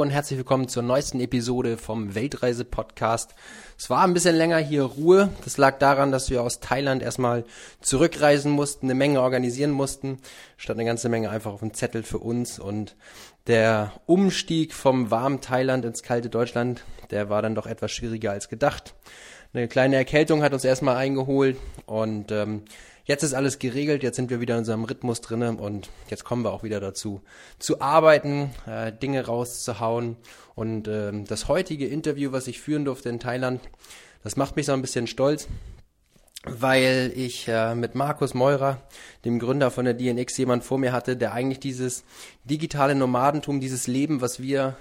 Und herzlich willkommen zur neuesten Episode vom Weltreise-Podcast. Es war ein bisschen länger hier Ruhe. Das lag daran, dass wir aus Thailand erstmal zurückreisen mussten, eine Menge organisieren mussten. Statt eine ganze Menge einfach auf dem Zettel für uns. Und der Umstieg vom warmen Thailand ins kalte Deutschland, der war dann doch etwas schwieriger als gedacht. Eine kleine Erkältung hat uns erstmal eingeholt und ähm, Jetzt ist alles geregelt, jetzt sind wir wieder in unserem Rhythmus drinne und jetzt kommen wir auch wieder dazu, zu arbeiten, äh, Dinge rauszuhauen. Und äh, das heutige Interview, was ich führen durfte in Thailand, das macht mich so ein bisschen stolz, weil ich äh, mit Markus Meurer, dem Gründer von der DNX, jemand vor mir hatte, der eigentlich dieses digitale Nomadentum, dieses Leben, was wir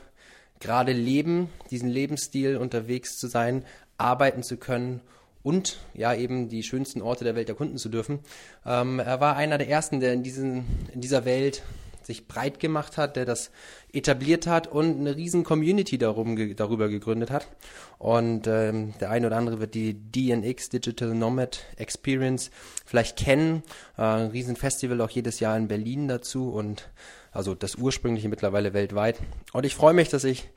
gerade leben, diesen Lebensstil unterwegs zu sein, arbeiten zu können und ja eben die schönsten Orte der Welt erkunden zu dürfen. Ähm, er war einer der ersten, der in, diesen, in dieser Welt sich breit gemacht hat, der das etabliert hat und eine riesen Community darum, darüber gegründet hat. Und ähm, der eine oder andere wird die DNX Digital Nomad Experience vielleicht kennen. Äh, ein riesen Festival auch jedes Jahr in Berlin dazu und also das ursprüngliche mittlerweile weltweit. Und ich freue mich, dass ich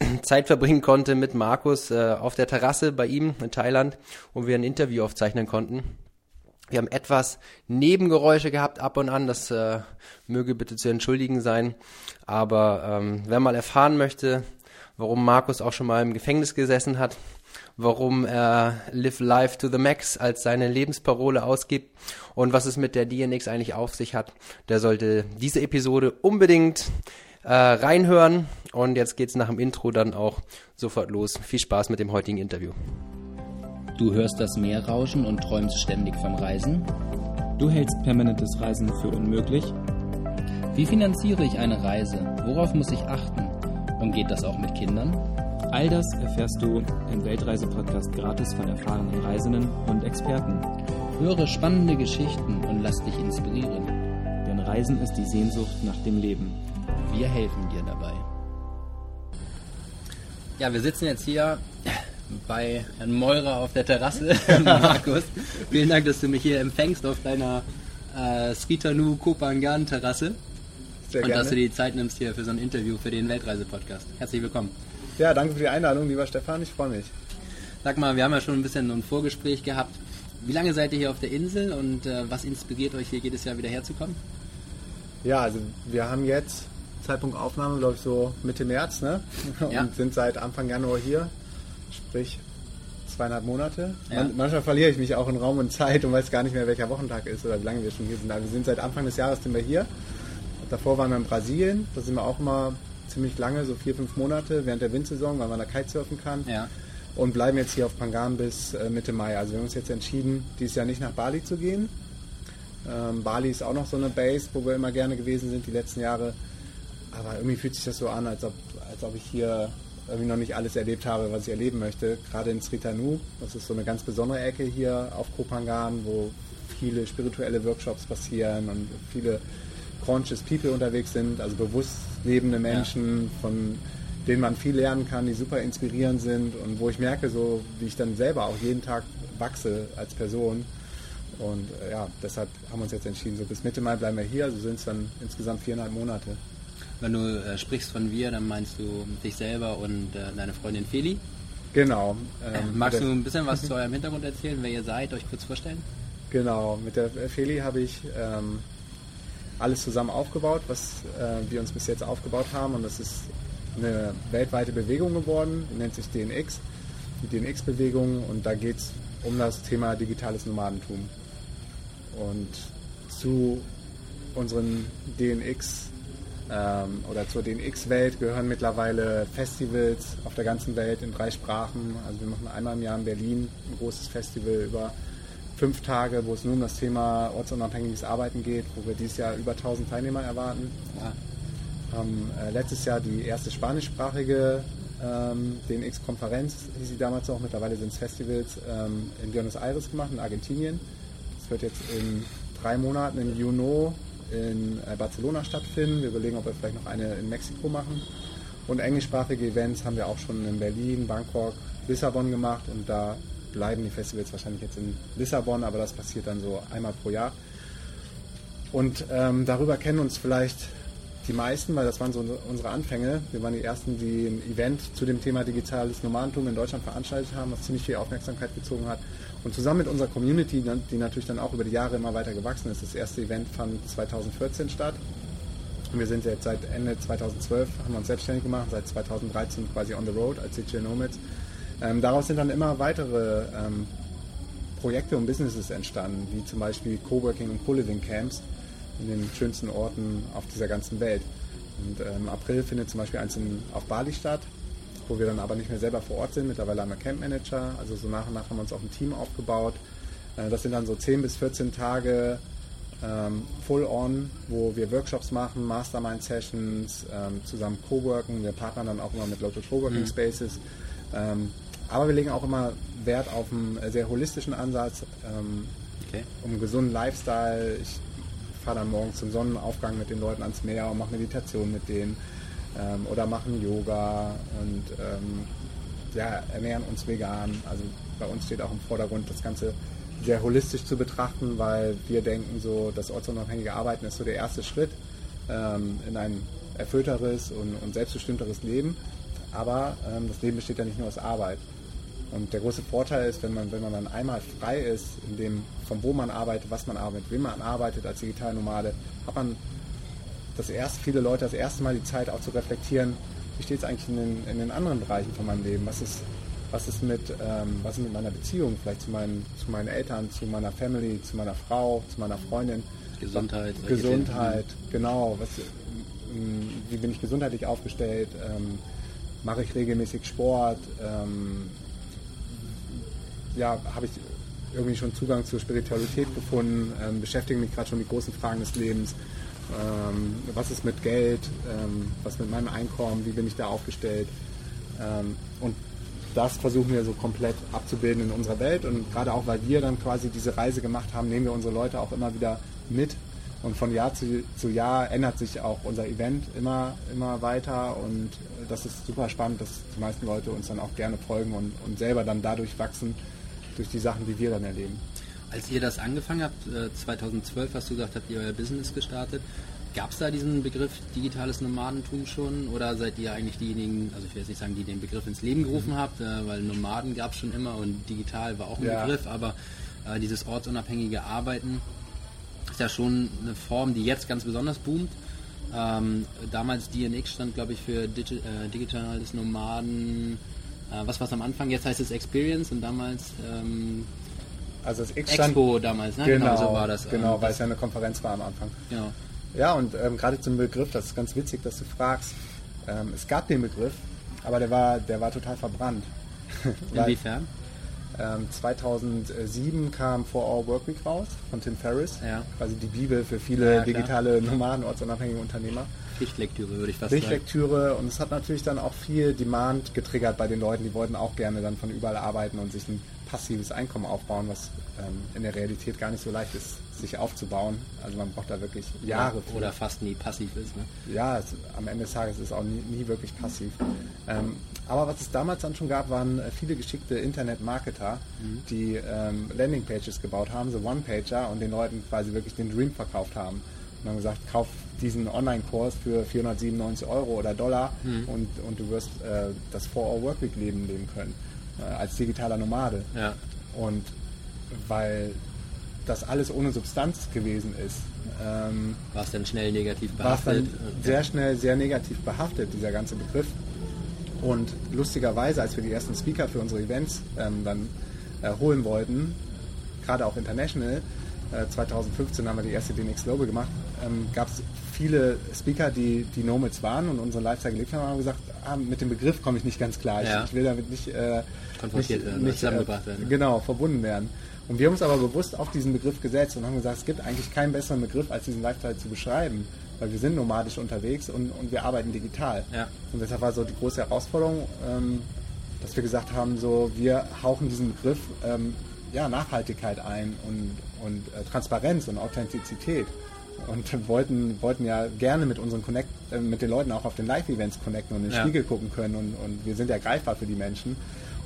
Zeit verbringen konnte mit Markus äh, auf der Terrasse bei ihm in Thailand, wo wir ein Interview aufzeichnen konnten. Wir haben etwas Nebengeräusche gehabt ab und an, das äh, möge bitte zu entschuldigen sein. Aber ähm, wer mal erfahren möchte, warum Markus auch schon mal im Gefängnis gesessen hat, warum er Live Life to the Max als seine Lebensparole ausgibt und was es mit der DNX eigentlich auf sich hat, der sollte diese Episode unbedingt äh, reinhören. Und jetzt geht's nach dem Intro dann auch sofort los. Viel Spaß mit dem heutigen Interview. Du hörst das Meer rauschen und träumst ständig vom Reisen? Du hältst permanentes Reisen für unmöglich? Wie finanziere ich eine Reise? Worauf muss ich achten? Und geht das auch mit Kindern? All das erfährst du im Weltreise-Podcast gratis von erfahrenen Reisenden und Experten. Höre spannende Geschichten und lass dich inspirieren. Denn Reisen ist die Sehnsucht nach dem Leben. Wir helfen dir dabei. Ja, wir sitzen jetzt hier bei Herrn Meurer auf der Terrasse. Markus, vielen Dank, dass du mich hier empfängst auf deiner äh, Skitanu Kopangan Terrasse. Sehr und gerne. dass du die Zeit nimmst hier für so ein Interview für den Weltreise-Podcast. Herzlich willkommen. Ja, danke für die Einladung, lieber Stefan. Ich freue mich. Sag mal, wir haben ja schon ein bisschen ein Vorgespräch gehabt. Wie lange seid ihr hier auf der Insel und äh, was inspiriert euch hier jedes Jahr wieder herzukommen? Ja, also wir haben jetzt Zeitpunkt Aufnahme, glaube ich, so Mitte März, ne? Ja. Und sind seit Anfang Januar hier. Sprich, zweieinhalb Monate. Ja. Man, manchmal verliere ich mich auch in Raum und Zeit und weiß gar nicht mehr, welcher Wochentag ist oder wie lange wir schon hier sind. Aber wir sind seit Anfang des Jahres sind wir hier. Davor waren wir in Brasilien. Da sind wir auch immer ziemlich lange, so vier, fünf Monate während der Windsaison, weil man da Kitesurfen kann. Ja. Und bleiben jetzt hier auf Pangan bis äh, Mitte Mai. Also wir haben uns jetzt entschieden, dieses Jahr nicht nach Bali zu gehen. Ähm, Bali ist auch noch so eine Base, wo wir immer gerne gewesen sind die letzten Jahre. Aber irgendwie fühlt sich das so an, als ob, als ob ich hier irgendwie noch nicht alles erlebt habe, was ich erleben möchte. Gerade in Sritanu, das ist so eine ganz besondere Ecke hier auf Kopangan, wo viele spirituelle Workshops passieren und viele conscious People unterwegs sind, also bewusst lebende Menschen, ja. von denen man viel lernen kann, die super inspirierend sind und wo ich merke, so wie ich dann selber auch jeden Tag wachse als Person. Und äh, ja, deshalb haben wir uns jetzt entschieden, so bis Mitte Mai bleiben wir hier, also sind es dann insgesamt viereinhalb Monate. Wenn du äh, sprichst von wir, dann meinst du dich selber und äh, deine Freundin Feli? Genau. Ähm, Magst du ein bisschen was zu eurem Hintergrund erzählen, wer ihr seid, euch kurz vorstellen? Genau, mit der Feli habe ich ähm, alles zusammen aufgebaut, was äh, wir uns bis jetzt aufgebaut haben. Und das ist eine weltweite Bewegung geworden, nennt sich DNX, die DNX-Bewegung. Und da geht es um das Thema digitales Nomadentum. Und zu unseren DNX ähm, oder zur DNX-Welt gehören mittlerweile Festivals auf der ganzen Welt in drei Sprachen. Also wir machen einmal im Jahr in Berlin ein großes Festival über fünf Tage, wo es nur um das Thema ortsunabhängiges Arbeiten geht, wo wir dieses Jahr über 1000 Teilnehmer erwarten. Ja. Haben äh, letztes Jahr die erste spanischsprachige ähm, DNX-Konferenz, hieß sie damals auch, mittlerweile sind es Festivals, ähm, in Buenos Aires gemacht, in Argentinien. Das wird jetzt in drei Monaten im Juno in äh, Barcelona stattfinden. Wir überlegen, ob wir vielleicht noch eine in Mexiko machen. Und englischsprachige Events haben wir auch schon in Berlin, Bangkok, Lissabon gemacht und da bleiben die Festivals wahrscheinlich jetzt in Lissabon, aber das passiert dann so einmal pro Jahr. Und ähm, darüber kennen uns vielleicht die meisten, weil das waren so unsere Anfänge. Wir waren die ersten, die ein Event zu dem Thema digitales Nomadentum in Deutschland veranstaltet haben, was ziemlich viel Aufmerksamkeit gezogen hat. Und zusammen mit unserer Community, die natürlich dann auch über die Jahre immer weiter gewachsen ist, das erste Event fand 2014 statt. Und wir sind jetzt seit Ende 2012, haben wir uns selbstständig gemacht, seit 2013 quasi on the road als Digital Nomads. Ähm, daraus sind dann immer weitere ähm, Projekte und Businesses entstanden, wie zum Beispiel Coworking und Co-Living Camps in den schönsten Orten auf dieser ganzen Welt. Und äh, im April findet zum Beispiel eins in, auf Bali statt, wo wir dann aber nicht mehr selber vor Ort sind. Mittlerweile haben wir Camp Manager, also so nach und nach haben wir uns auch ein Team aufgebaut. Äh, das sind dann so 10 bis 14 Tage ähm, full on, wo wir Workshops machen, Mastermind-Sessions, ähm, zusammen co-worken. Wir partnern dann auch immer mit Local Coworking mhm. Spaces. Ähm, aber wir legen auch immer Wert auf einen sehr holistischen Ansatz, ähm, okay. um einen gesunden Lifestyle. Ich fahre dann morgens zum Sonnenaufgang mit den Leuten ans Meer und mache Meditation mit denen ähm, oder machen Yoga und ähm, ja, ernähren uns vegan. Also bei uns steht auch im Vordergrund das Ganze sehr holistisch zu betrachten, weil wir denken, so das ortsunabhängige Arbeiten ist so der erste Schritt ähm, in ein erfüllteres und, und selbstbestimmteres Leben. Aber ähm, das Leben besteht ja nicht nur aus Arbeit. Und der große Vorteil ist, wenn man, wenn man dann einmal frei ist, in dem, von wo man arbeitet, was man arbeitet, wem man arbeitet als Digitalnomade, hat man das erste, viele Leute das erste Mal die Zeit auch zu reflektieren, wie steht es eigentlich in den, in den anderen Bereichen von meinem Leben? Was ist, was ist mit, ähm, was ist mit meiner Beziehung, vielleicht zu meinen, zu meinen Eltern, zu meiner Family, zu meiner Frau, zu meiner Freundin. Gesundheit. Gesundheit, genau. Was, ähm, wie bin ich gesundheitlich aufgestellt? Ähm, mache ich regelmäßig Sport? Ähm, ja, habe ich irgendwie schon Zugang zur Spiritualität gefunden, ähm, beschäftige mich gerade schon mit großen Fragen des Lebens. Ähm, was ist mit Geld? Ähm, was mit meinem Einkommen? Wie bin ich da aufgestellt? Ähm, und das versuchen wir so komplett abzubilden in unserer Welt. Und gerade auch, weil wir dann quasi diese Reise gemacht haben, nehmen wir unsere Leute auch immer wieder mit. Und von Jahr zu, zu Jahr ändert sich auch unser Event immer, immer weiter. Und das ist super spannend, dass die meisten Leute uns dann auch gerne folgen und, und selber dann dadurch wachsen, durch die Sachen, die wir dann erleben. Als ihr das angefangen habt, 2012 äh, hast du gesagt, habt ihr euer Business gestartet. Gab es da diesen Begriff digitales Nomadentum schon oder seid ihr eigentlich diejenigen, also ich will jetzt nicht sagen, die den Begriff ins Leben gerufen mhm. habt, äh, weil Nomaden gab es schon immer und digital war auch ein ja. Begriff, aber äh, dieses ortsunabhängige Arbeiten ist ja schon eine Form, die jetzt ganz besonders boomt. Ähm, damals DNX stand, glaube ich, für Digi äh, digitales Nomaden äh, was war es am Anfang? Jetzt heißt es Experience und damals ähm, also das X Expo damals, ne? Genau, genau so war das. Genau, ähm, weil es ja eine Konferenz war am Anfang. Genau. Ja, und ähm, gerade zum Begriff, das ist ganz witzig, dass du fragst. Ähm, es gab den Begriff, aber der war, der war total verbrannt. Inwiefern? Ähm, 2007 kam For Our Workweek raus von Tim Ferriss, ja. quasi die Bibel für viele ja, digitale Nomaden, ortsunabhängige Unternehmer. Pflichtlektüre würde ich fast Pflichtlektüre sagen. und es hat natürlich dann auch viel Demand getriggert bei den Leuten, die wollten auch gerne dann von überall arbeiten und sich ein passives Einkommen aufbauen, was ähm, in der Realität gar nicht so leicht ist, sich aufzubauen. Also man braucht da wirklich Jahre. Für. Oder fast nie passiv ist. Ne? Ja, es, am Ende des Tages ist es auch nie, nie wirklich passiv. Ähm, aber was es damals dann schon gab, waren äh, viele geschickte Internet-Marketer, mhm. die ähm, Landing-Pages gebaut haben, so One-Pager und den Leuten quasi wirklich den Dream verkauft haben. Und haben gesagt, kauf diesen Online-Kurs für 497 Euro oder Dollar mhm. und, und du wirst äh, das 4-Hour-Workweek-Leben leben können, als digitaler Nomade. Ja. Und weil das alles ohne Substanz gewesen ist. Ähm, war es dann schnell negativ behaftet? War es dann sehr schnell sehr negativ behaftet, dieser ganze Begriff. Und lustigerweise, als wir die ersten Speaker für unsere Events ähm, dann äh, holen wollten, gerade auch international, 2015 äh, haben wir die erste DNX Global gemacht, ähm, gab es viele Speaker, die, die Nomads waren und unsere Lifestyle gelebt haben, haben gesagt, ah, mit dem Begriff komme ich nicht ganz klar. Ja. Ich, will damit nicht, äh, konfrontiert nicht, werden, nicht zusammengebracht werden. Genau, verbunden werden. Und wir haben uns aber bewusst auf diesen Begriff gesetzt und haben gesagt, es gibt eigentlich keinen besseren Begriff, als diesen Lifestyle zu beschreiben. Weil wir sind nomadisch unterwegs und, und wir arbeiten digital. Ja. Und deshalb war so die große Herausforderung, ähm, dass wir gesagt haben, so wir hauchen diesen Begriff ähm, ja, Nachhaltigkeit ein und, und äh, Transparenz und Authentizität und wollten, wollten ja gerne mit unseren Connect, äh, mit den Leuten auch auf den Live-Events connecten und in den ja. Spiegel gucken können und, und wir sind ja greifbar für die Menschen.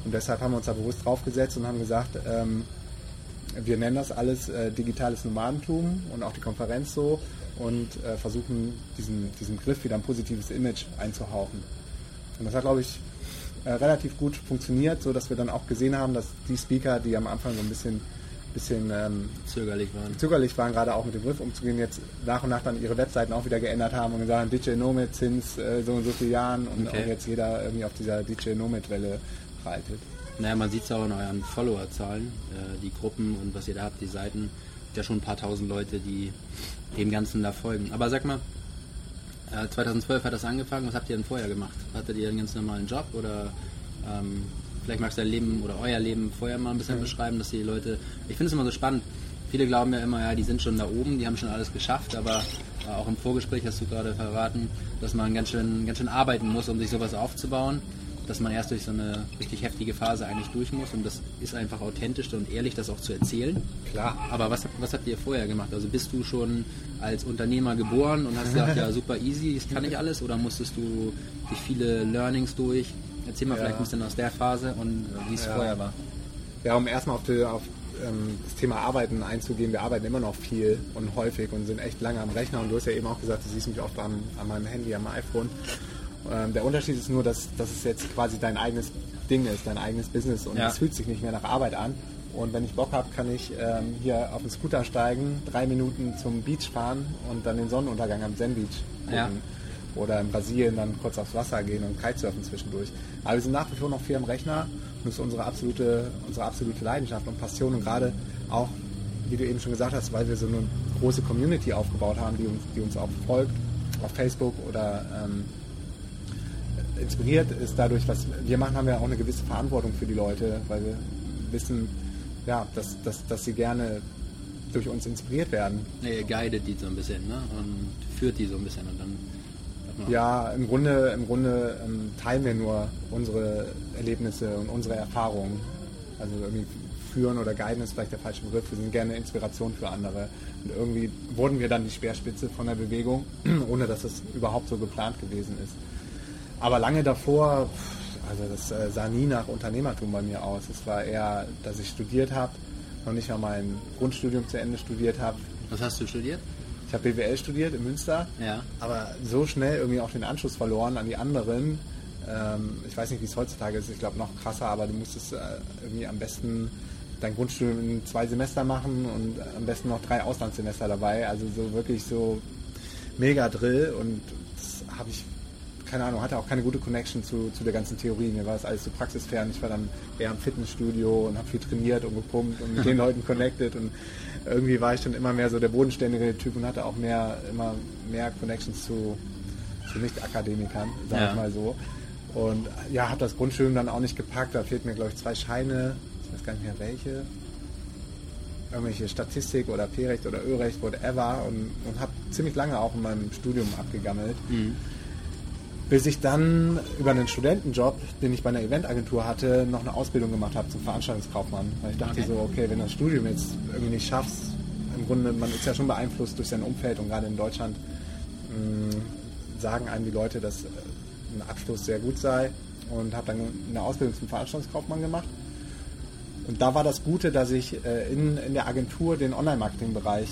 Und deshalb haben wir uns da bewusst draufgesetzt und haben gesagt, ähm, wir nennen das alles äh, digitales Nomadentum und auch die Konferenz so. und äh, versuchen, diesen, diesem Griff wieder ein positives Image einzuhauchen. Und das hat, glaube ich, äh, relativ gut funktioniert, so dass wir dann auch gesehen haben, dass die Speaker, die am Anfang so ein bisschen bisschen ähm, zögerlich waren. Zögerlich waren, gerade auch mit dem Griff umzugehen, jetzt nach und nach dann ihre Webseiten auch wieder geändert haben und gesagt haben, DJ Nomad sind äh, so und so viele Jahren und okay. auch jetzt jeder irgendwie auf dieser DJ Nomad-Welle reitet. Naja, man sieht es auch in euren Followerzahlen, äh, die Gruppen und was ihr da habt, die Seiten, ja schon ein paar tausend Leute, die dem Ganzen da folgen. Aber sag mal, 2012 äh, hat das angefangen. Was habt ihr denn vorher gemacht? Hattet ihr einen ganz normalen Job oder ähm, vielleicht magst du dein Leben oder euer Leben vorher mal ein bisschen mhm. beschreiben, dass die Leute. Ich finde es immer so spannend. Viele glauben ja immer, ja, die sind schon da oben, die haben schon alles geschafft, aber äh, auch im Vorgespräch hast du gerade verraten, dass man ganz schön, ganz schön arbeiten muss, um sich sowas aufzubauen dass man erst durch so eine richtig heftige Phase eigentlich durch muss und das ist einfach authentisch und ehrlich, das auch zu erzählen. Klar. Aber was, was habt ihr vorher gemacht? Also bist du schon als Unternehmer geboren und hast gesagt, ja super easy, das kann ich alles oder musstest du durch viele Learnings durch? Erzähl mal ja. vielleicht ein bisschen aus der Phase und wie es ja. vorher war. Ja, um erstmal auf, die, auf ähm, das Thema Arbeiten einzugehen. Wir arbeiten immer noch viel und häufig und sind echt lange am Rechner. Und du hast ja eben auch gesagt, du siehst mich oft an, an meinem Handy, am iPhone. Ähm, der Unterschied ist nur, dass, dass es jetzt quasi dein eigenes Ding ist, dein eigenes Business und es fühlt sich nicht mehr nach Arbeit an. Und wenn ich Bock habe, kann ich ähm, hier auf den Scooter steigen, drei Minuten zum Beach fahren und dann den Sonnenuntergang am Zen Beach gucken. Ja. Oder in Brasilien dann kurz aufs Wasser gehen und Kitesurfen zwischendurch. Aber wir sind nach wie vor noch viel am Rechner und das ist unsere absolute, unsere absolute Leidenschaft und Passion und gerade auch, wie du eben schon gesagt hast, weil wir so eine große Community aufgebaut haben, die uns, die uns auch folgt auf Facebook oder ähm, inspiriert ist dadurch, was wir machen, haben wir auch eine gewisse Verantwortung für die Leute, weil wir wissen, ja, dass, dass, dass sie gerne durch uns inspiriert werden. Nee, ihr guidet die so ein bisschen, ne? Und führt die so ein bisschen und dann. Ja, im Grunde, im Grunde ähm, teilen wir nur unsere Erlebnisse und unsere Erfahrungen. Also irgendwie führen oder guiden ist vielleicht der falsche Begriff. Wir sind gerne Inspiration für andere. Und irgendwie wurden wir dann die Speerspitze von der Bewegung, ohne dass es überhaupt so geplant gewesen ist. Aber lange davor, also das äh, sah nie nach Unternehmertum bei mir aus. Es war eher, dass ich studiert habe, noch nicht mal mein Grundstudium zu Ende studiert habe. Was hast du studiert? Ich habe BWL studiert in Münster, ja. aber so schnell irgendwie auch den Anschluss verloren an die anderen. Ähm, ich weiß nicht, wie es heutzutage ist, ich glaube noch krasser, aber du musstest äh, irgendwie am besten dein Grundstudium in zwei Semester machen und am besten noch drei Auslandssemester dabei. Also so wirklich so mega Drill und das habe ich keine Ahnung, hatte auch keine gute Connection zu, zu der ganzen Theorie. Mir war das alles so praxisfern. Ich war dann eher im Fitnessstudio und habe viel trainiert und gepumpt und mit den Leuten connected und irgendwie war ich dann immer mehr so der bodenständige Typ und hatte auch mehr, immer mehr Connections zu, zu Nicht-Akademikern, sag ja. ich mal so. Und ja, habe das Grundstudium dann auch nicht gepackt. Da fehlt mir, glaube ich, zwei Scheine. Ich weiß gar nicht mehr welche. Irgendwelche Statistik oder P-Recht oder Ö-Recht, whatever. Und, und habe ziemlich lange auch in meinem Studium abgegammelt. Mhm bis ich dann über einen Studentenjob, den ich bei einer Eventagentur hatte, noch eine Ausbildung gemacht habe zum Veranstaltungskaufmann. Weil ich dachte okay. so, okay, wenn du das Studium jetzt irgendwie nicht schaffst, im Grunde, man ist ja schon beeinflusst durch sein Umfeld und gerade in Deutschland mh, mm, sagen einem die Leute, dass äh, ein Abschluss sehr gut sei und habe dann eine Ausbildung zum Veranstaltungskaufmann gemacht. Und da war das Gute, dass ich äh, in, in der Agentur den Online-Marketing-Bereich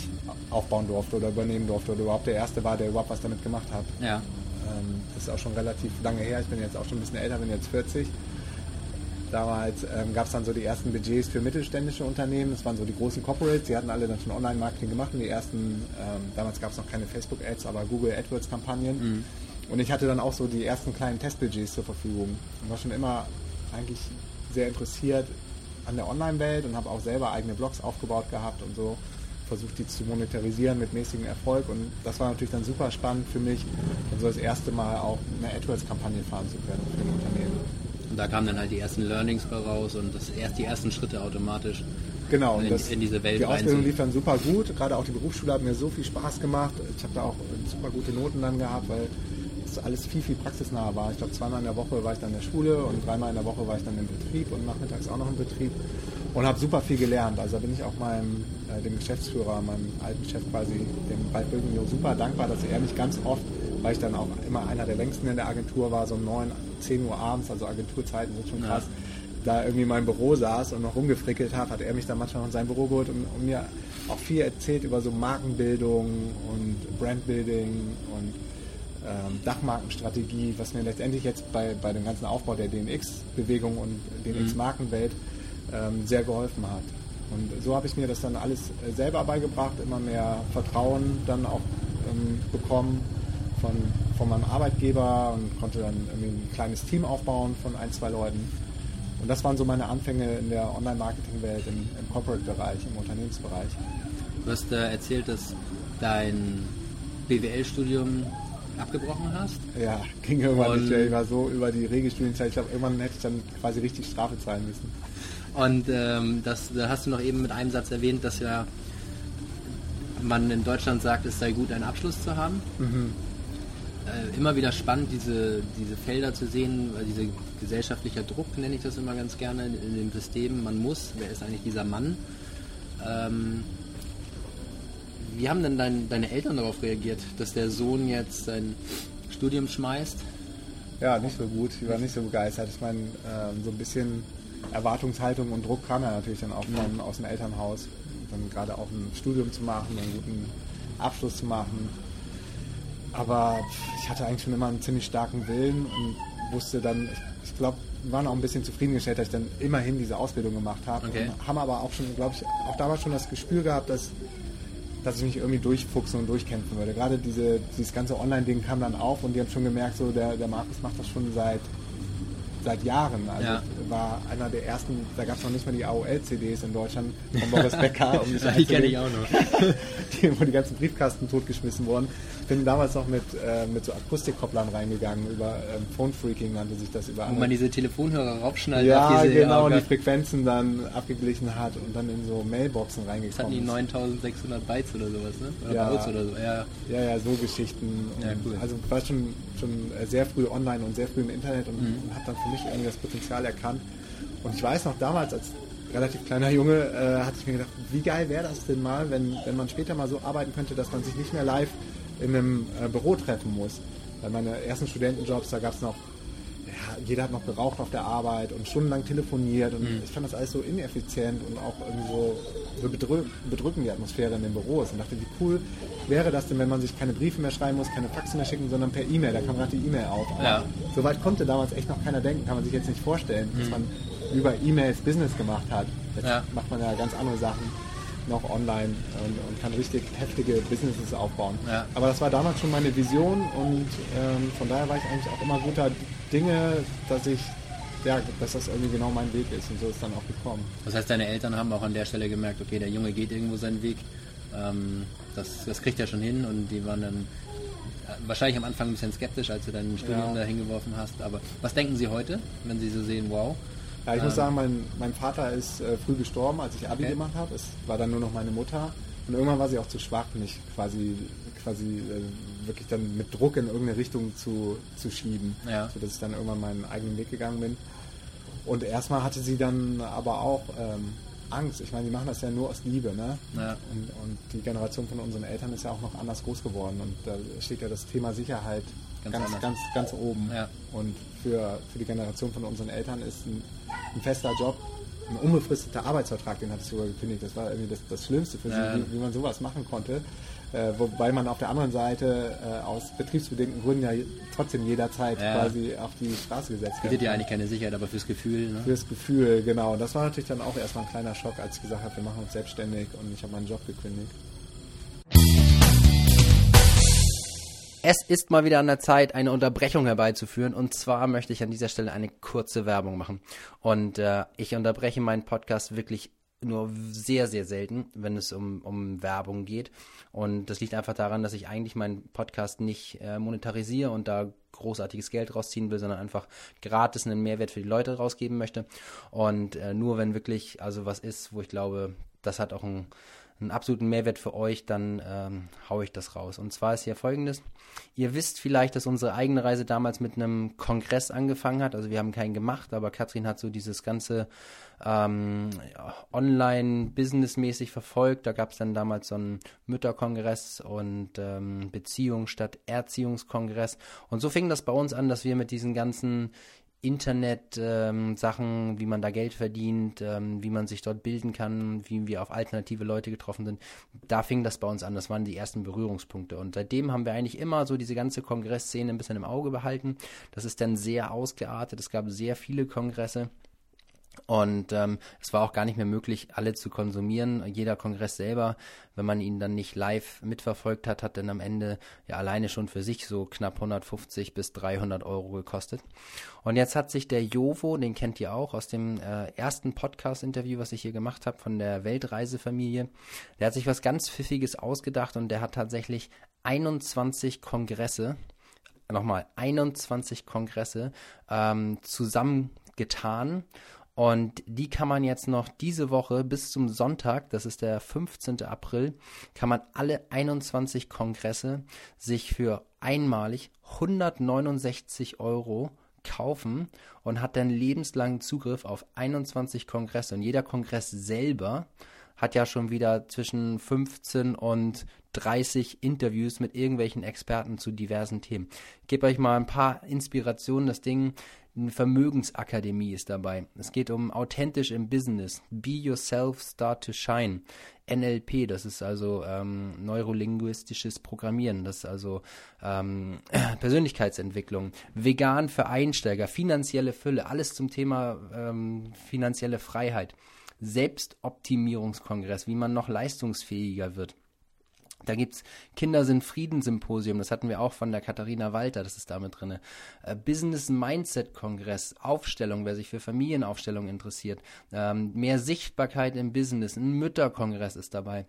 aufbauen durfte oder übernehmen durfte oder überhaupt der Erste war, der überhaupt was damit gemacht hat. Ja. Ähm, das ist auch schon relativ lange her. Ich bin jetzt auch schon ein bisschen älter, bin jetzt 40. Damals ähm, gab es dann so die ersten Budgets für mittelständische Unternehmen. Das waren so die großen Corporates. Die hatten alle dann schon Online-Marketing gemacht. Und die ersten, ähm, damals gab es noch keine Facebook-Ads, aber Google AdWords-Kampagnen. Mhm. Und ich hatte dann auch so die ersten kleinen Testbudgets zur Verfügung. Und war schon immer eigentlich sehr interessiert an der Online-Welt und habe auch selber eigene Blogs aufgebaut gehabt und so versucht, die zu monetarisieren mit mäßigem Erfolg. Und das war natürlich dann super spannend für mich, dann so das erste Mal auch eine AdWords-Kampagne fahren zu können für ein Unternehmen. Und da kamen dann halt die ersten Learnings raus und das erst die ersten Schritte automatisch. Genau, in, das, in diese Welt Die Ausbildung lief dann super gut, gerade auch die Berufsschule hat mir so viel Spaß gemacht. Ich habe da auch super gute Noten dann gehabt, weil es alles viel, viel praxisnah war. Ich glaube, zweimal in der Woche war ich dann in der Schule und dreimal in der Woche war ich dann im Betrieb und nachmittags auch noch im Betrieb und habe super viel gelernt. Also da bin ich auch meinem, äh, dem Geschäftsführer, meinem alten Chef quasi, dem Ralf Bögenjo, super dankbar, dass er mich ganz oft, weil ich dann auch immer einer der längsten in der Agentur war, so um 9, 10 Uhr abends, also Agenturzeiten sind schon krass, da irgendwie in meinem Büro saß und noch rumgefrickelt habe, hat er mich dann manchmal noch in sein Büro geholt und, und mir auch viel erzählt über so Markenbildung und Brandbuilding und ähm, Dachmarkenstrategie, was mir letztendlich jetzt bei, bei dem ganzen Aufbau der DNX-Bewegung und DNX-Markenwelt ähm, sehr geholfen hat. Und so habe ich mir das dann alles äh, selber beigebracht, immer mehr Vertrauen dann auch ähm, bekommen von, von meinem Arbeitgeber und konnte dann irgendwie ein kleines Team aufbauen von ein, zwei Leuten. Und das waren so meine Anfänge in der Online-Marketing-Welt, im, im Corporate-Bereich, im Unternehmensbereich. Du hast äh, erzählt, dass dein BWL-Studium abgebrochen hast? Ja, ging irgendwann und nicht mehr. Ich war so über die Regelstudienzeit. Ich glaube, irgendwann hätte ich dann quasi richtig Strafe zahlen müssen. Und ähm, das, da hast du noch eben mit einem Satz erwähnt, dass ja man in Deutschland sagt, es sei gut, einen Abschluss zu haben. Mhm. Äh, immer wieder spannend, diese, diese Felder zu sehen, weil dieser gesellschaftlicher Druck, nenne ich das immer ganz gerne, in dem System, man muss, wer ist eigentlich dieser Mann? Ähm, wie haben denn dein, deine Eltern darauf reagiert, dass der Sohn jetzt sein Studium schmeißt? Ja, nicht so gut. Ich war nicht so begeistert. Ich meine, ähm, so ein bisschen Erwartungshaltung und Druck kam ja natürlich dann auch von, aus dem Elternhaus. Dann gerade auch ein Studium zu machen, einen guten Abschluss zu machen. Aber ich hatte eigentlich schon immer einen ziemlich starken Willen und wusste dann, ich, ich glaube, wir waren auch ein bisschen zufriedengestellt, dass ich dann immerhin diese Ausbildung gemacht habe. Okay. haben aber auch schon, glaube ich, auch damals schon das Gespür gehabt, dass dass ich mich irgendwie durchfuchsen und durchkämpfen würde. Gerade diese, dieses ganze Online-Ding kam dann auf und die haben schon gemerkt, so der, der Markus macht das schon seit seit Jahren. Also ja. War einer der ersten, da gab es noch nicht mal die AOL-CDs in Deutschland von Boris Becker. Um die kenne ich auch noch. die, wo die ganzen Briefkasten totgeschmissen wurden. Ich bin damals noch mit, äh, mit so Akustikkopplern reingegangen, über ähm, Phone Freaking nannte sich das über. Wo man diese Telefonhörer raufschneidet. Ja, genau, und die Frequenzen dann abgeglichen hat und dann in so Mailboxen reingekommen Das hatten die 9600 Bytes oder sowas, ne? Oder ja, Bytes oder so, ja. Ja, ja, so Geschichten. Ja, cool. Also war schon, schon sehr früh online und sehr früh im Internet und, mhm. und habe dann für mich irgendwie das Potenzial erkannt. Und ich weiß noch damals, als relativ kleiner Junge, äh, hatte ich mir gedacht, wie geil wäre das denn mal, wenn, wenn man später mal so arbeiten könnte, dass man sich nicht mehr live in einem äh, Büro treffen muss. Bei meinen ersten Studentenjobs, da gab es noch, ja, jeder hat noch geraucht auf der Arbeit und stundenlang telefoniert und mhm. ich fand das alles so ineffizient und auch irgendwie so, so bedrück, bedrückend die Atmosphäre in den Büros und dachte, wie cool wäre das denn, wenn man sich keine Briefe mehr schreiben muss, keine Faxe mehr schicken, sondern per E-Mail, da kam gerade die E-Mail auf. Ja. So weit konnte damals echt noch keiner denken, kann man sich jetzt nicht vorstellen, mhm. dass man über E-Mails Business gemacht hat. Jetzt ja. macht man ja ganz andere Sachen noch online und, und kann richtig heftige Businesses aufbauen. Ja. Aber das war damals schon meine Vision und ähm, von daher war ich eigentlich auch immer guter Dinge, dass ich ja, dass das irgendwie genau mein Weg ist und so ist dann auch gekommen. Das heißt, deine Eltern haben auch an der Stelle gemerkt, okay, der Junge geht irgendwo seinen Weg, ähm, das, das kriegt er schon hin und die waren dann äh, wahrscheinlich am Anfang ein bisschen skeptisch, als du dein Studium ja. da hingeworfen hast, aber was denken sie heute, wenn sie so sehen, wow, ja, ich ähm, muss sagen, mein, mein Vater ist äh, früh gestorben, als ich Abi okay. gemacht habe. Es war dann nur noch meine Mutter. Und irgendwann war sie auch zu schwach, mich quasi, quasi äh, wirklich dann mit Druck in irgendeine Richtung zu, zu schieben. Ja. Sodass ich dann irgendwann meinen eigenen Weg gegangen bin. Und erstmal hatte sie dann aber auch ähm, Angst. Ich meine, die machen das ja nur aus Liebe, ne? Ja. Und, und, die Generation von unseren Eltern ist ja auch noch anders groß geworden. Und da steht ja das Thema Sicherheit ganz, ganz, ganz, ganz, oben. Ja. Und für, für die Generation von unseren Eltern ist ein, ein fester Job ein unbefristeter Arbeitsvertrag, den hat es sogar gekündigt. Das war irgendwie das, das Schlimmste für ja. sie, wie, wie, man sowas machen konnte. Äh, wobei man auf der anderen Seite äh, aus betriebsbedingten Gründen ja trotzdem jederzeit ja. quasi auf die Straße gesetzt wird. Bietet ja eigentlich keine Sicherheit, aber fürs Gefühl. Ne? Fürs Gefühl, genau. Und das war natürlich dann auch erstmal ein kleiner Schock, als ich gesagt habe, wir machen uns selbstständig und ich habe meinen Job gekündigt. Es ist mal wieder an der Zeit, eine Unterbrechung herbeizuführen. Und zwar möchte ich an dieser Stelle eine kurze Werbung machen. Und äh, ich unterbreche meinen Podcast wirklich nur sehr, sehr selten, wenn es um, um Werbung geht. Und das liegt einfach daran, dass ich eigentlich meinen Podcast nicht äh, monetarisiere und da großartiges Geld rausziehen will, sondern einfach gratis einen Mehrwert für die Leute rausgeben möchte. Und äh, nur wenn wirklich also was ist, wo ich glaube, das hat auch einen einen absoluten Mehrwert für euch, dann ähm, haue ich das raus. Und zwar ist hier folgendes. Ihr wisst vielleicht, dass unsere eigene Reise damals mit einem Kongress angefangen hat. Also wir haben keinen gemacht, aber Katrin hat so dieses ganze ähm, online-businessmäßig verfolgt. Da gab es dann damals so einen Mütterkongress und ähm, Beziehung statt Erziehungskongress. Und so fing das bei uns an, dass wir mit diesen ganzen Internet-Sachen, ähm, wie man da Geld verdient, ähm, wie man sich dort bilden kann, wie wir auf alternative Leute getroffen sind. Da fing das bei uns an. Das waren die ersten Berührungspunkte. Und seitdem haben wir eigentlich immer so diese ganze Kongressszene ein bisschen im Auge behalten. Das ist dann sehr ausgeartet. Es gab sehr viele Kongresse. Und ähm, es war auch gar nicht mehr möglich, alle zu konsumieren. Jeder Kongress selber, wenn man ihn dann nicht live mitverfolgt hat, hat dann am Ende ja alleine schon für sich so knapp 150 bis 300 Euro gekostet. Und jetzt hat sich der Jovo, den kennt ihr auch aus dem äh, ersten Podcast-Interview, was ich hier gemacht habe von der Weltreisefamilie, der hat sich was ganz Pfiffiges ausgedacht und der hat tatsächlich 21 Kongresse nochmal 21 Kongresse ähm, zusammengetan und die kann man jetzt noch diese Woche bis zum Sonntag, das ist der 15. April, kann man alle 21 Kongresse sich für einmalig 169 Euro kaufen und hat dann lebenslangen Zugriff auf 21 Kongresse. Und jeder Kongress selber hat ja schon wieder zwischen 15 und 30 Interviews mit irgendwelchen Experten zu diversen Themen. Ich gebe euch mal ein paar Inspirationen. Das Ding eine Vermögensakademie ist dabei. Es geht um authentisch im Business. Be yourself, start to shine. NLP, das ist also ähm, neurolinguistisches Programmieren, das ist also ähm, Persönlichkeitsentwicklung. Vegan für Einsteiger, finanzielle Fülle, alles zum Thema ähm, finanzielle Freiheit. Selbstoptimierungskongress, wie man noch leistungsfähiger wird. Da gibt's Kinder sind Friedenssymposium, das hatten wir auch von der Katharina Walter, das ist damit drin. Äh, Business Mindset Kongress, Aufstellung, wer sich für Familienaufstellung interessiert. Ähm, mehr Sichtbarkeit im Business, ein Mütterkongress ist dabei.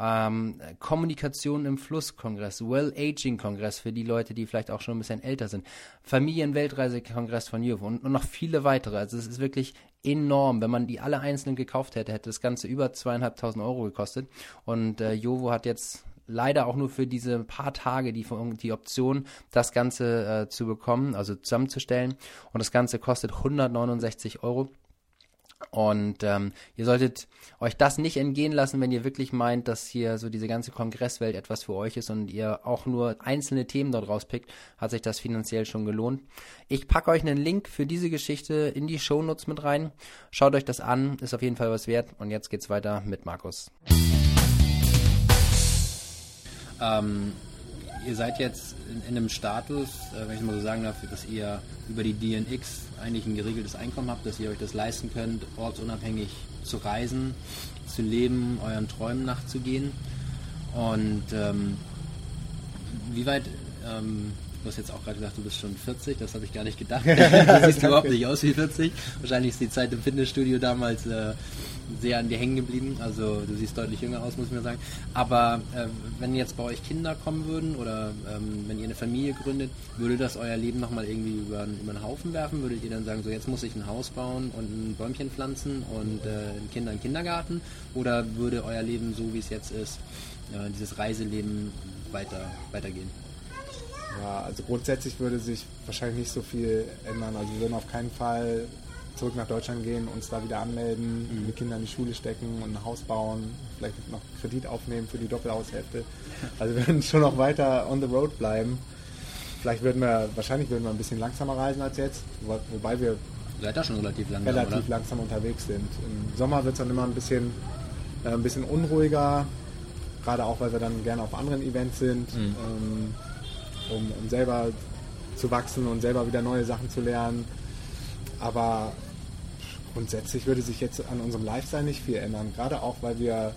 Ähm, Kommunikation im Fluss-Kongress, Well-Aging-Kongress für die Leute, die vielleicht auch schon ein bisschen älter sind, Familien-Weltreise-Kongress von Juve und, und, noch viele weitere. Also es ist wirklich enorm. Wenn man die alle einzeln gekauft hätte, hätte das Ganze über zweieinhalbtausend Euro gekostet. Und äh, Jovo hat jetzt leider auch nur für diese paar Tage die, die Option, das Ganze äh, zu bekommen, also zusammenzustellen. Und das Ganze kostet 169 Euro. Und ähm, ihr solltet euch das nicht entgehen lassen, wenn ihr wirklich meint, dass hier so diese ganze Kongresswelt etwas für euch ist und ihr auch nur einzelne Themen dort rauspickt, hat sich das finanziell schon gelohnt. Ich packe euch einen Link für diese Geschichte in die Shownotes mit rein. Schaut euch das an, ist auf jeden Fall was wert. Und jetzt geht's weiter mit Markus. Ähm, ihr seid jetzt in, in einem Status, äh, wenn ich mal so sagen darf, dass ihr über die DNX eigentlich ein geregeltes Einkommen habt, dass ihr euch das leisten könnt, ortsunabhängig zu reisen, zu leben, euren Träumen nachzugehen. Und ähm, wie weit, ähm, du hast jetzt auch gerade gesagt, du bist schon 40, das habe ich gar nicht gedacht. du siehst überhaupt nicht aus wie 40. Wahrscheinlich ist die Zeit im Fitnessstudio damals äh, sehr an dir hängen geblieben. Also du siehst deutlich jünger aus, muss ich mir sagen. Aber äh, wenn jetzt bei euch Kinder kommen würden oder ähm, wenn ihr eine Familie gründet, würde das euer Leben nochmal irgendwie über, über den Haufen werfen? Würdet ihr dann sagen, so jetzt muss ich ein Haus bauen und ein Bäumchen pflanzen und äh, ein Kinder einen Kindergarten? Oder würde euer Leben so wie es jetzt ist, äh, dieses Reiseleben weiter, weitergehen? Ja, also grundsätzlich würde sich wahrscheinlich nicht so viel ändern. Also wir würden auf keinen Fall zurück nach Deutschland gehen, uns da wieder anmelden, mhm. die Kinder in die Schule stecken und ein Haus bauen, vielleicht noch Kredit aufnehmen für die Doppelhaushälfte. Also wir würden schon noch weiter on the road bleiben. Vielleicht würden wir, wahrscheinlich würden wir ein bisschen langsamer reisen als jetzt, wobei wir Seid da schon relativ langsam, relativ oder? langsam unterwegs sind. Im Sommer wird es dann immer ein bisschen, äh, ein bisschen unruhiger, gerade auch, weil wir dann gerne auf anderen Events sind, mhm. ähm, um, um selber zu wachsen und selber wieder neue Sachen zu lernen. Aber grundsätzlich würde sich jetzt an unserem Lifestyle nicht viel ändern. Gerade auch, weil wir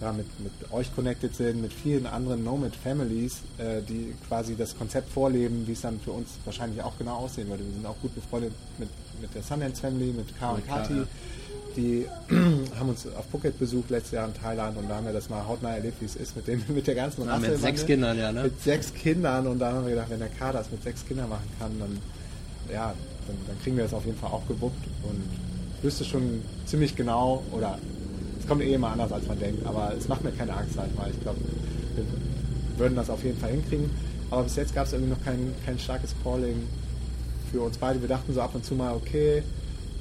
ja, mit, mit euch connected sind, mit vielen anderen Nomad-Families, äh, die quasi das Konzept vorleben, wie es dann für uns wahrscheinlich auch genau aussehen würde. Wir sind auch gut befreundet mit, mit der Sundance Family, mit K und Kati. Die haben uns auf Phuket besucht letztes Jahr in Thailand und da haben wir das mal hautnah erlebt, wie es ist mit, dem, mit der ganzen Rasse. Ja, mit sechs Kindern, ja, ne? Mit sechs Kindern und da haben wir gedacht, wenn der K das mit sechs Kindern machen kann, dann ja, dann, dann, kriegen wir das auf jeden Fall auch gewuppt und ich wüsste schon ziemlich genau, oder es kommt eh immer anders, als man denkt, aber es macht mir keine Angst, sag ich mal. Ich glaube, wir würden das auf jeden Fall hinkriegen. Aber bis jetzt gab es irgendwie noch kein, kein starkes Calling für uns beide. Wir dachten so ab und zu mal, okay,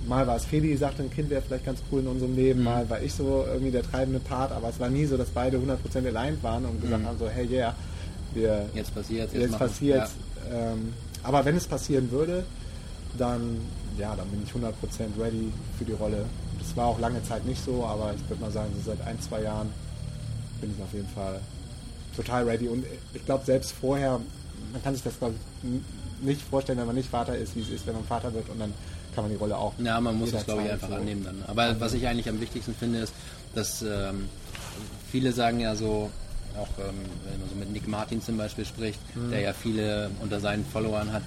mal war es Feli, die sagte, ein Kind wäre vielleicht ganz cool in unserem Leben, mhm. mal war ich so irgendwie der treibende Part, aber es war nie so, dass beide 100% aligned waren und gesagt mhm. haben so, hey, yeah, wir, jetzt passiert jetzt, jetzt passiert. Ja. Ähm, aber wenn es passieren würde, dann, ja, dann bin ich 100% ready für die Rolle. Das war auch lange Zeit nicht so, aber ich würde mal sagen, so seit ein, zwei Jahren bin ich auf jeden Fall total ready. Und ich glaube, selbst vorher, man kann sich das, glaube ich, nicht vorstellen, wenn man nicht Vater ist, wie es ist, wenn man Vater wird und dann kann man die Rolle auch. Ja, man muss es, glaube ich, einfach so annehmen dann. Aber was ich eigentlich am wichtigsten finde, ist, dass ähm, viele sagen ja so, auch ähm, wenn man so mit Nick Martin zum Beispiel spricht, mhm. der ja viele unter seinen Followern hat,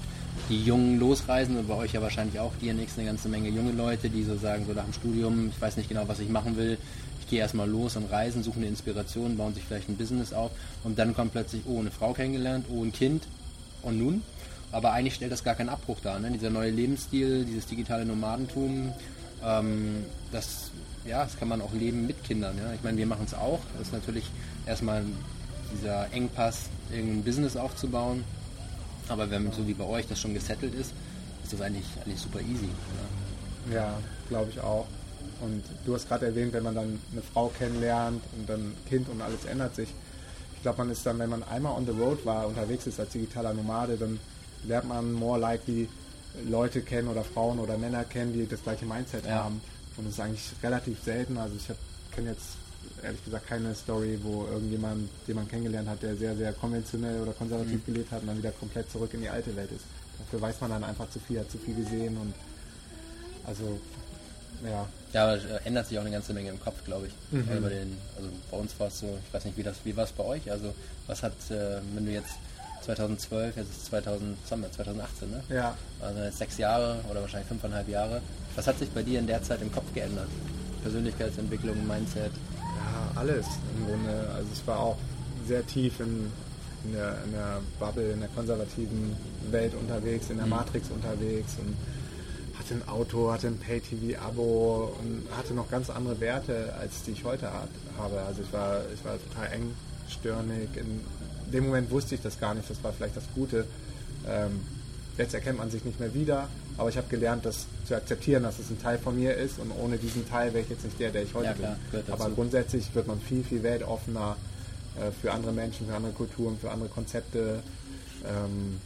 die Jungen losreisen und bei euch ja wahrscheinlich auch die nächsten eine ganze Menge junge Leute, die so sagen, so nach dem Studium, ich weiß nicht genau, was ich machen will, ich gehe erstmal los und reisen, suchen eine Inspiration, bauen sich vielleicht ein Business auf und dann kommt plötzlich, oh, eine Frau kennengelernt, oh, ein Kind und nun? Aber eigentlich stellt das gar keinen Abbruch dar. Ne? Dieser neue Lebensstil, dieses digitale Nomadentum, ähm, das, ja, das kann man auch leben mit Kindern. Ja? Ich meine, wir machen es auch. Das ist natürlich erstmal dieser Engpass, irgendein Business aufzubauen. Aber wenn so wie bei euch das schon gesettelt ist, ist das eigentlich, eigentlich super easy. Ja, ja glaube ich auch. Und du hast gerade erwähnt, wenn man dann eine Frau kennenlernt und dann Kind und alles ändert sich. Ich glaube, man ist dann, wenn man einmal on the road war, unterwegs ist als digitaler Nomade, dann lernt man more likely Leute kennen oder Frauen oder Männer kennen, die das gleiche Mindset ja. haben. Und das ist eigentlich relativ selten. Also ich kenne jetzt ehrlich gesagt keine Story, wo irgendjemand, den man kennengelernt hat, der sehr, sehr konventionell oder konservativ mhm. gelebt hat und dann wieder komplett zurück in die alte Welt ist. Dafür weiß man dann einfach zu viel, hat zu viel gesehen und also ja. Ja, aber äh, ändert sich auch eine ganze Menge im Kopf, glaube ich. Mhm. Über den, also bei uns war es so, ich weiß nicht, wie das, wie war es bei euch? Also was hat, äh, wenn du jetzt 2012, jetzt ist 2000, 2018, ne? Ja. Also jetzt sechs Jahre oder wahrscheinlich fünfeinhalb Jahre. Was hat sich bei dir in der Zeit im Kopf geändert? Persönlichkeitsentwicklung, Mindset? Ja, alles im Grunde. Also ich war auch sehr tief in, in, der, in der Bubble, in der konservativen Welt unterwegs, in der mhm. Matrix unterwegs und hatte ein Auto, hatte ein Pay-TV-Abo und hatte noch ganz andere Werte, als die ich heute habe. Also ich war, ich war total engstirnig. In dem Moment wusste ich das gar nicht, das war vielleicht das Gute. Ähm, jetzt erkennt man sich nicht mehr wieder, aber ich habe gelernt, das zu akzeptieren, dass es ein Teil von mir ist und ohne diesen Teil wäre ich jetzt nicht der, der ich heute ja, klar, bin. Aber grundsätzlich wird man viel, viel weltoffener äh, für andere Menschen, für andere Kulturen, für andere Konzepte. Ähm,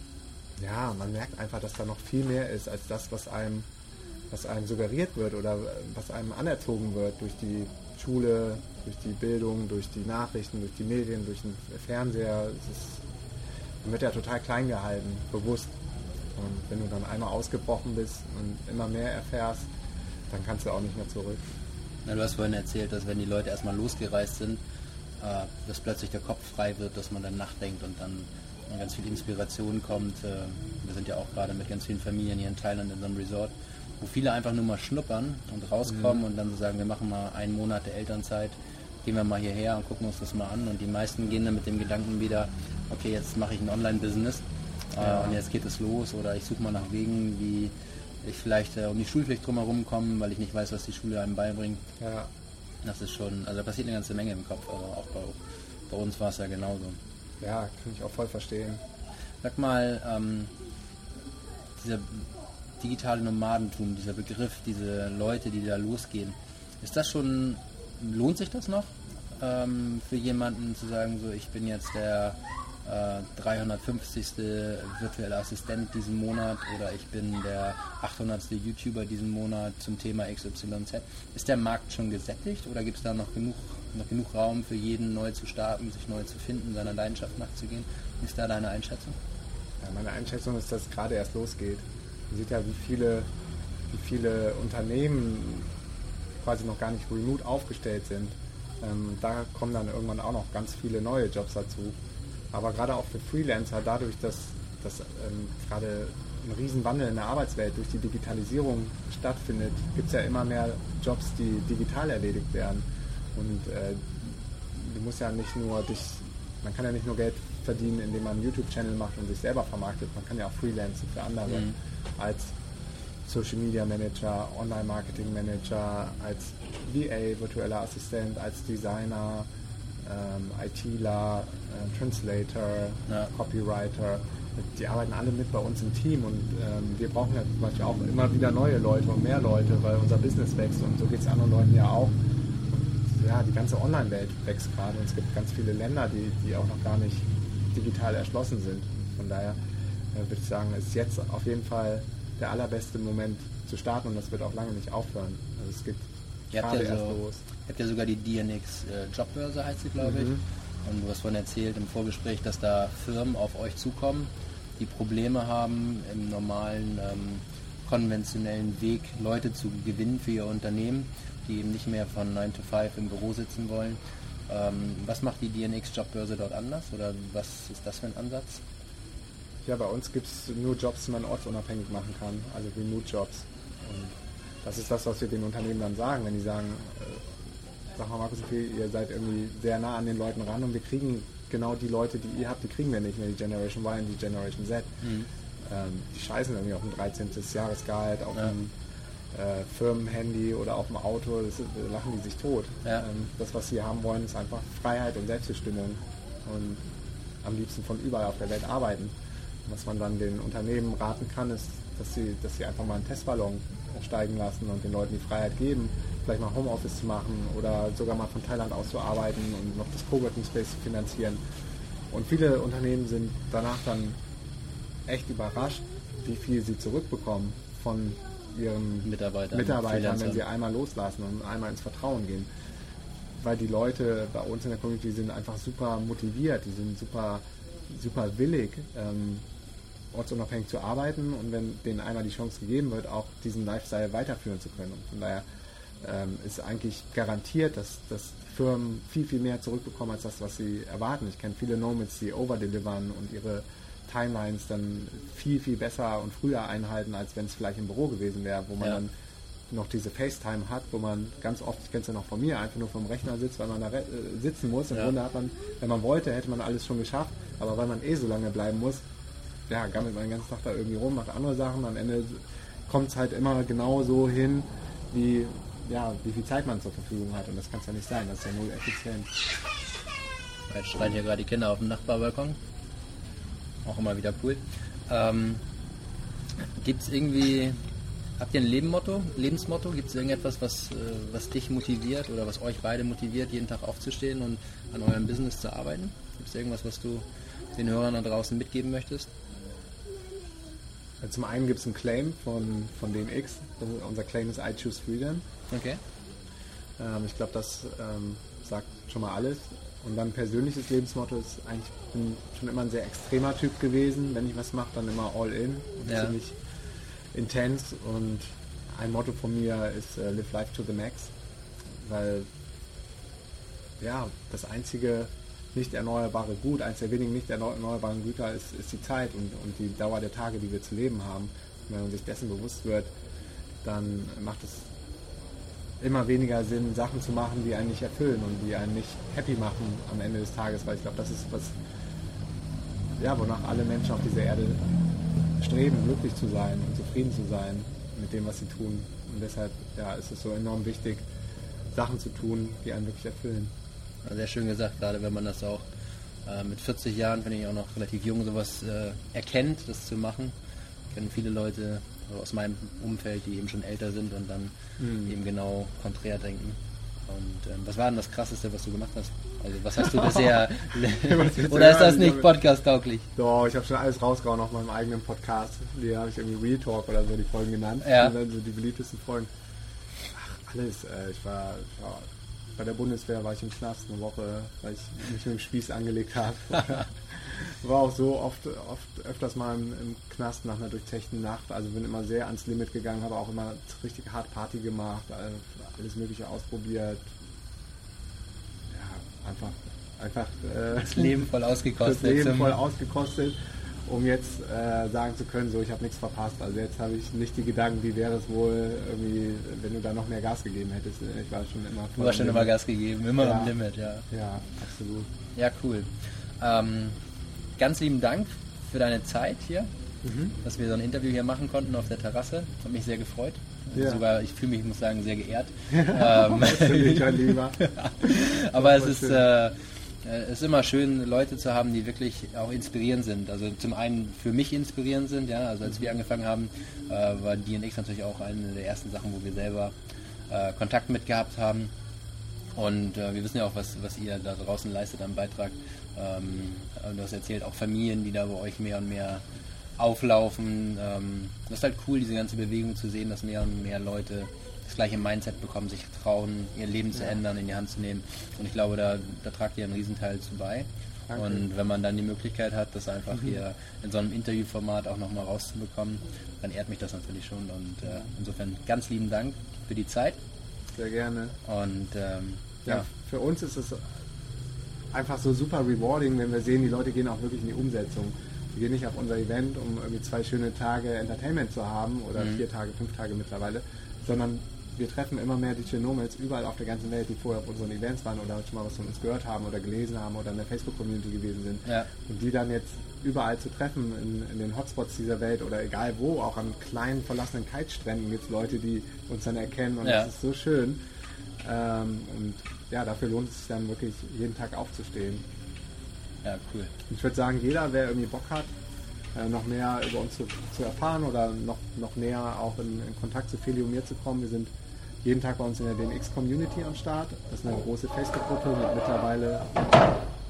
ja, man merkt einfach, dass da noch viel mehr ist als das, was einem, was einem suggeriert wird oder was einem anerzogen wird durch die Schule, durch die Bildung, durch die Nachrichten, durch die Medien, durch den Fernseher. Es ist, man wird ja total klein gehalten, bewusst. Und wenn du dann einmal ausgebrochen bist und immer mehr erfährst, dann kannst du auch nicht mehr zurück. Ja, du hast vorhin erzählt, dass wenn die Leute erstmal losgereist sind, äh, dass plötzlich der Kopf frei wird, dass man dann nachdenkt und dann ganz viel Inspiration kommt. Äh, wir sind ja auch gerade mit ganz vielen Familien hier in Thailand in so einem Resort, wo viele einfach nur mal schnuppern und rauskommen mhm. und dann so sagen, wir machen mal einen Monat der Elternzeit, gehen wir mal hierher und gucken uns das mal an. Und die meisten gehen dann mit dem Gedanken wieder, okay, jetzt mache ich ein Online-Business ja. und jetzt geht es los oder ich suche mal nach Wegen, wie ich vielleicht äh, um die Schulpflicht drumherum komme, weil ich nicht weiß, was die Schule einem beibringt. Ja. Das ist schon, also da passiert eine ganze Menge im Kopf, also auch bei, bei uns war es ja genauso. Ja, kann ich auch voll verstehen. Sag mal, ähm, dieser digitale Nomadentum, dieser Begriff, diese Leute, die da losgehen, ist das schon, lohnt sich das noch ähm, für jemanden zu sagen, so ich bin jetzt der äh, 350. virtuelle Assistent diesen Monat oder ich bin der 800. YouTuber diesen Monat zum Thema XYZ. Ist der Markt schon gesättigt oder gibt es da noch genug, noch genug Raum für jeden neu zu starten, sich neu zu finden, seiner Leidenschaft nachzugehen? Ist da deine Einschätzung? Ja, meine Einschätzung ist, dass es gerade erst losgeht. Man sieht ja, wie viele, wie viele Unternehmen quasi noch gar nicht remote aufgestellt sind. Ähm, da kommen dann irgendwann auch noch ganz viele neue Jobs dazu. Aber gerade auch für Freelancer, dadurch, dass, dass ähm, gerade ein Riesenwandel in der Arbeitswelt durch die Digitalisierung stattfindet, gibt es ja immer mehr Jobs, die digital erledigt werden. Und äh, du musst ja nicht nur dich, man kann ja nicht nur Geld verdienen, indem man einen YouTube-Channel macht und sich selber vermarktet, man kann ja auch freelancen für andere mhm. als Social Media Manager, Online Marketing Manager, als VA, virtueller Assistent, als Designer, ähm, ITler, äh, Translator, ja. Copywriter. Die arbeiten alle mit bei uns im Team und ähm, wir brauchen ja zum Beispiel auch immer wieder neue Leute und mehr Leute, weil unser Business wächst und so geht es anderen Leuten ja auch. Und ja, die ganze Online-Welt wächst gerade und es gibt ganz viele Länder, die, die auch noch gar nicht digital erschlossen sind. Von daher äh, würde ich sagen, ist jetzt auf jeden Fall der allerbeste Moment zu starten und das wird auch lange nicht aufhören. Also es gibt ihr habt, ja so, los. habt ja sogar die DNX äh, Jobbörse heißt sie, glaube ich. Mhm. Und du hast vorhin erzählt im Vorgespräch, dass da Firmen auf euch zukommen, die Probleme haben, im normalen ähm, konventionellen Weg Leute zu gewinnen für ihr Unternehmen, die eben nicht mehr von 9 to 5 im Büro sitzen wollen. Ähm, was macht die DNX Jobbörse dort anders oder was ist das für ein Ansatz? Ja, bei uns gibt es nur Jobs, die man ortsunabhängig machen kann, also Remote-Jobs. Und das ist das, was wir den Unternehmen dann sagen, wenn die sagen, äh, sag mal Markus, okay, ihr seid irgendwie sehr nah an den Leuten ran und wir kriegen genau die Leute, die ihr habt, die kriegen wir nicht mehr, die Generation Y und die Generation Z. Mhm. Ähm, die scheißen irgendwie auf ein 13. Jahresgehalt, auf ja. ein äh, Firmenhandy oder auf dem Auto, das, da lachen die sich tot. Ja. Ähm, das, was sie haben wollen, ist einfach Freiheit und Selbstbestimmung und am liebsten von überall auf der Welt arbeiten. Was man dann den Unternehmen raten kann, ist, dass sie, dass sie einfach mal einen Testballon steigen lassen und den Leuten die Freiheit geben, vielleicht mal Homeoffice zu machen oder sogar mal von Thailand aus zu arbeiten und noch das Coworking Space zu finanzieren. Und viele Unternehmen sind danach dann echt überrascht, wie viel sie zurückbekommen von ihren Mitarbeitern, Mitarbeitern wenn sie einmal loslassen und einmal ins Vertrauen gehen. Weil die Leute bei uns in der Community sind einfach super motiviert, die sind super, super willig, ähm, ortsunabhängig zu arbeiten und wenn denen einmal die Chance gegeben wird, auch diesen Lifestyle weiterführen zu können. Und von daher ähm, ist eigentlich garantiert, dass, dass Firmen viel, viel mehr zurückbekommen als das, was sie erwarten. Ich kenne viele Nomads, die overdelivern und ihre Timelines dann viel, viel besser und früher einhalten, als wenn es vielleicht im Büro gewesen wäre, wo man ja. dann noch diese FaceTime hat, wo man ganz oft, ich kenne es ja noch von mir, einfach nur vom Rechner sitzt, weil man da äh, sitzen muss. Im ja. Grunde hat man, wenn man wollte, hätte man alles schon geschafft, aber weil man eh so lange bleiben muss, ja, gammelt man den ganzen Tag da irgendwie rum, macht andere Sachen. Am Ende kommt es halt immer genau so hin, wie, ja, wie viel Zeit man zur Verfügung hat. Und das kann es ja nicht sein, das ist ja null effizient. Jetzt schreien hier gerade die Kinder auf dem Nachbarbalkon. Auch immer wieder cool. Ähm, Gibt es irgendwie, habt ihr ein Lebenmotto, Lebensmotto? Gibt es irgendetwas, was, äh, was dich motiviert oder was euch beide motiviert, jeden Tag aufzustehen und an eurem Business zu arbeiten? Gibt es irgendwas, was du den Hörern da draußen mitgeben möchtest? Zum einen gibt es einen Claim von, von DMX. Unser Claim ist I Choose Freedom. Okay. Ähm, ich glaube, das ähm, sagt schon mal alles. Und dann persönliches Lebensmotto ist eigentlich, ich bin schon immer ein sehr extremer Typ gewesen. Wenn ich was mache, dann immer all in. Und ja. Ziemlich intens. Und ein Motto von mir ist uh, Live Life to the Max. Weil, ja, das einzige nicht erneuerbare Gut, eines der wenigen nicht erneuerbaren Güter ist, ist die Zeit und, und die Dauer der Tage, die wir zu leben haben. Und wenn man sich dessen bewusst wird, dann macht es immer weniger Sinn, Sachen zu machen, die einen nicht erfüllen und die einen nicht happy machen am Ende des Tages, weil ich glaube, das ist was, ja, wonach alle Menschen auf dieser Erde streben, glücklich zu sein und zufrieden zu sein mit dem, was sie tun. Und deshalb ja, ist es so enorm wichtig, Sachen zu tun, die einen wirklich erfüllen. Sehr schön gesagt, gerade wenn man das auch äh, mit 40 Jahren, finde ich auch noch relativ jung, sowas äh, erkennt, das zu machen. Ich kenne viele Leute aus meinem Umfeld, die eben schon älter sind und dann mhm. eben genau konträr denken. Und ähm, was war denn das Krasseste, was du gemacht hast? Also was hast du bisher... oder ist das nicht podcast-tauglich? Doch, ich habe schon alles rausgehauen auf meinem eigenen Podcast. Die habe ich irgendwie Real Talk oder so die Folgen genannt. Ja. Und dann so die beliebtesten Folgen. Ach, alles. Äh, ich, war, ich war bei der Bundeswehr war ich im Knast eine Woche, weil ich mich mit dem Spieß angelegt habe. war auch so oft, oft öfters mal im, im, Knast nach einer durchzechten Nacht. Also bin immer sehr ans Limit gegangen, habe auch immer richtig hart Party gemacht, alles Mögliche ausprobiert. Ja, einfach, einfach äh, das Leben voll ausgekostet. Das Leben voll ausgekostet um jetzt äh, sagen zu können, so ich habe nichts verpasst. Also jetzt habe ich nicht die Gedanken, wie wäre es wohl irgendwie, wenn du da noch mehr Gas gegeben hättest. Ich war schon immer Du hast schon immer Gas gegeben, immer ja. am Limit, ja. Ja, absolut. Ja, cool. Ähm, ganz lieben Dank für deine Zeit hier, mhm. dass wir so ein Interview hier machen konnten auf der Terrasse. Hat mich sehr gefreut. Ja. Sogar, ich fühle mich, ich muss sagen, sehr geehrt. ähm, Aber es ist äh, es ist immer schön, Leute zu haben, die wirklich auch inspirierend sind. Also zum einen für mich inspirierend sind, ja. Also als wir angefangen haben, äh, war DNX natürlich auch eine der ersten Sachen, wo wir selber äh, Kontakt mit gehabt haben. Und äh, wir wissen ja auch, was, was ihr da draußen leistet am Beitrag. Ähm, du hast erzählt, auch Familien, die da bei euch mehr und mehr auflaufen. Ähm, das ist halt cool, diese ganze Bewegung zu sehen, dass mehr und mehr Leute das gleiche Mindset bekommen, sich trauen, ihr Leben zu ändern, in die Hand zu nehmen. Und ich glaube, da, da tragt ihr einen Riesenteil zu bei. Danke. Und wenn man dann die Möglichkeit hat, das einfach mhm. hier in so einem Interviewformat auch nochmal rauszubekommen, dann ehrt mich das natürlich schon. Und äh, insofern ganz lieben Dank für die Zeit. Sehr gerne. Und ähm, ja, ja, für uns ist es einfach so super rewarding, wenn wir sehen, die Leute gehen auch wirklich in die Umsetzung. Wir gehen nicht auf unser Event, um irgendwie zwei schöne Tage Entertainment zu haben oder mhm. vier Tage, fünf Tage mittlerweile, sondern wir treffen immer mehr Digital Nomads überall auf der ganzen Welt, die vorher auf unseren Events waren oder schon mal was von uns gehört haben oder gelesen haben oder in der Facebook-Community gewesen sind. Ja. Und die dann jetzt überall zu treffen in, in, den Hotspots dieser Welt oder egal wo, auch an kleinen verlassenen Kite-Stränden gibt es Leute, die uns dann erkennen und ja. das ist so schön. Ähm, und ja, dafür lohnt es sich dann wirklich jeden Tag aufzustehen. Ja, cool. Ich würde sagen, jeder, wer irgendwie Bock hat, äh, noch mehr über uns zu, zu, erfahren oder noch, noch näher auch in, in Kontakt zu Feli und mir zu kommen, wir sind jeden Tag bei uns in der DNX-Community am Start. Das ist eine große Facebook-Gruppe mit mittlerweile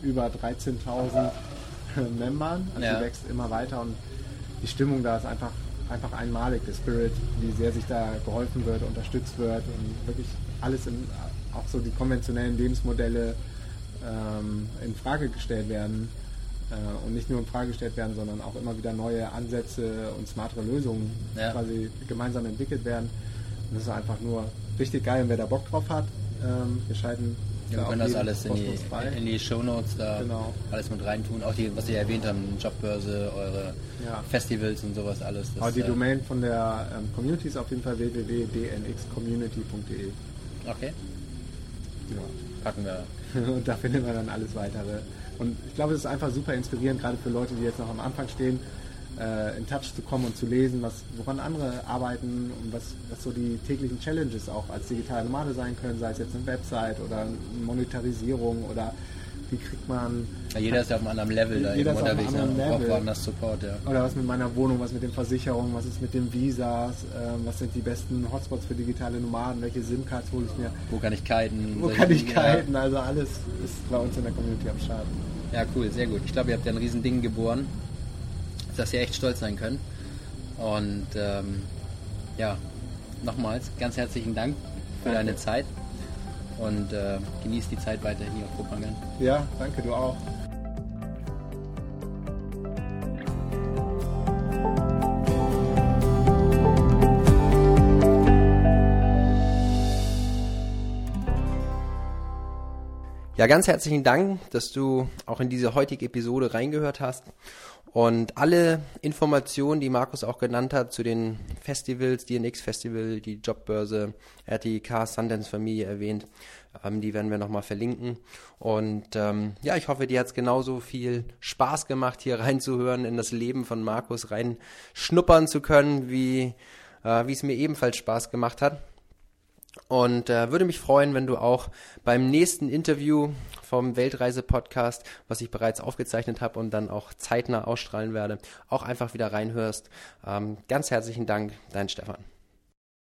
über 13.000 Membern. Also ja. die wächst immer weiter und die Stimmung da ist einfach, einfach einmalig. Der Spirit, wie sehr sich da geholfen wird, unterstützt wird und wirklich alles in, auch so die konventionellen Lebensmodelle ähm, in Frage gestellt werden äh, und nicht nur in Frage gestellt werden, sondern auch immer wieder neue Ansätze und smartere Lösungen ja. quasi gemeinsam entwickelt werden. Und das ist einfach nur richtig geil, und wer da Bock drauf hat. Ähm, wir schalten ja, wir können das alles in die, in die Shownotes da genau. alles mit reintun. Auch die, was Sie erwähnt haben, Jobbörse, eure ja. Festivals und sowas alles. Das, Aber die äh, Domain von der ähm, Community ist auf jeden Fall www.dnxcommunity.de. Okay. Ja. Packen wir. und da findet man dann alles weitere. Und ich glaube, es ist einfach super inspirierend, gerade für Leute, die jetzt noch am Anfang stehen äh, in Touch zu kommen und zu lesen, was, woran andere arbeiten und was, was so die täglichen Challenges auch als digitale Nomade sein können, sei es jetzt eine Website oder eine Monetarisierung oder wie kriegt man. Ja, jeder ist ja auf einem anderen Level da jeder ist unterwegs, ja, Level. woanders Support, ja. Oder was mit meiner Wohnung, was mit den Versicherungen, was ist mit den Visas, äh, was sind die besten Hotspots für digitale Nomaden, welche SIM-Cards hole ich mir. Wo kann ich kiten? Wo kann ich kiten? Also alles ist bei uns in der Community am Start. Ja, cool, sehr gut. Ich glaube, ihr habt ja ein riesen Ding geboren dass ihr echt stolz sein könnt. Und ähm, ja, nochmals ganz herzlichen Dank für danke. deine Zeit und äh, genieß die Zeit weiter hier auf Kopangan. Ja, danke, du auch. Ja, ganz herzlichen Dank, dass du auch in diese heutige Episode reingehört hast. Und alle Informationen, die Markus auch genannt hat zu den Festivals, DNX Festival, die Jobbörse, RTK, Sundance Familie erwähnt, ähm, die werden wir nochmal verlinken. Und ähm, ja, ich hoffe, dir hat es genauso viel Spaß gemacht, hier reinzuhören, in das Leben von Markus reinschnuppern zu können, wie äh, es mir ebenfalls Spaß gemacht hat. Und äh, würde mich freuen, wenn du auch beim nächsten Interview vom Weltreise-Podcast, was ich bereits aufgezeichnet habe und dann auch zeitnah ausstrahlen werde, auch einfach wieder reinhörst. Ähm, ganz herzlichen Dank, dein Stefan.